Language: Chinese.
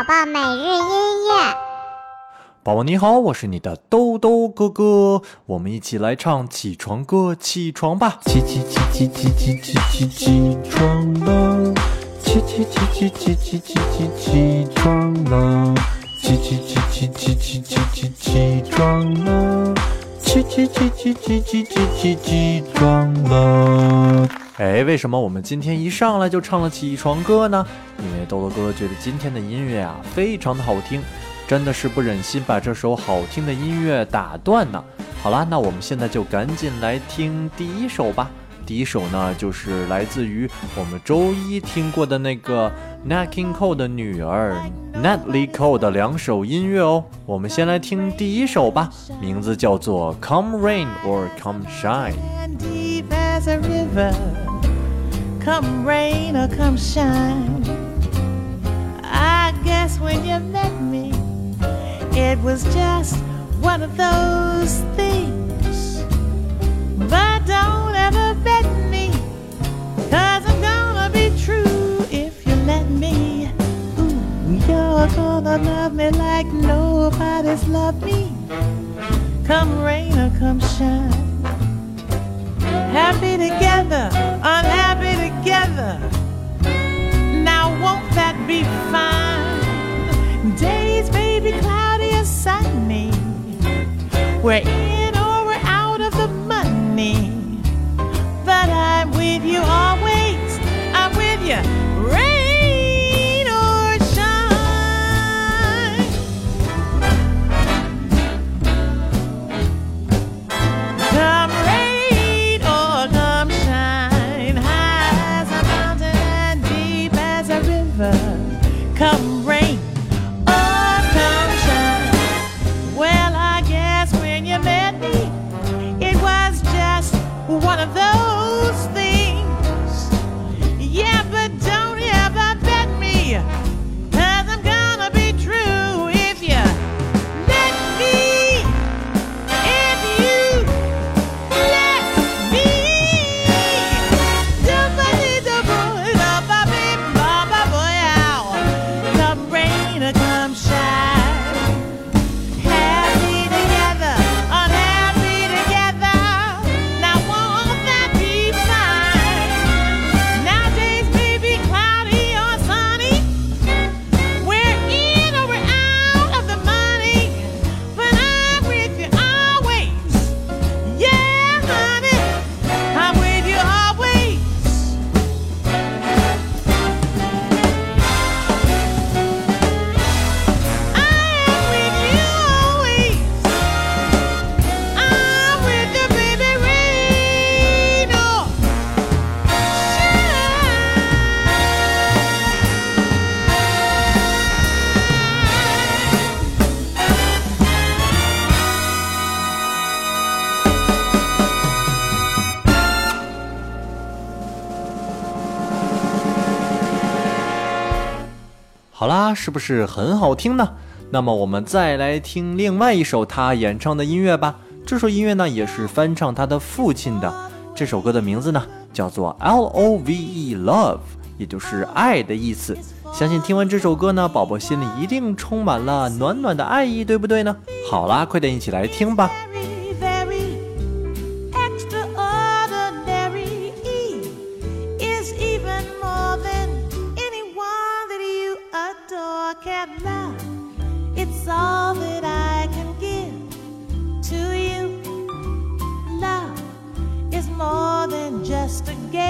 宝宝每日音乐。宝宝你好，我是你的兜兜哥哥，我们一起来唱起床歌，起床吧！起起起起起起起起起床了！起起起起起起起起起床了！起起起起起起起起起床了！起起起起起起起起起床了！哎，为什么我们今天一上来就唱了起床歌呢？因为豆豆哥觉得今天的音乐啊非常的好听，真的是不忍心把这首好听的音乐打断呢。好啦，那我们现在就赶紧来听第一首吧。第一首呢就是来自于我们周一听过的那个 Nat King Cole 的女儿 Natalie Cole 的两首音乐哦。我们先来听第一首吧，名字叫做 Come Rain or Come Shine。Come rain or come shine. I guess when you met me, it was just one of those things. But don't ever bet me, cause I'm gonna be true if you let me. Ooh, you're gonna love me like nobody's loved me. Come rain or come shine happy together, unhappy together. Now won't that be fine? Days be cloudy or sunny. We're in 好啦，是不是很好听呢？那么我们再来听另外一首他演唱的音乐吧。这首音乐呢也是翻唱他的父亲的。这首歌的名字呢叫做 L O V E Love，也就是爱的意思。相信听完这首歌呢，宝宝心里一定充满了暖暖的爱意，对不对呢？好啦，快点一起来听吧。Just a game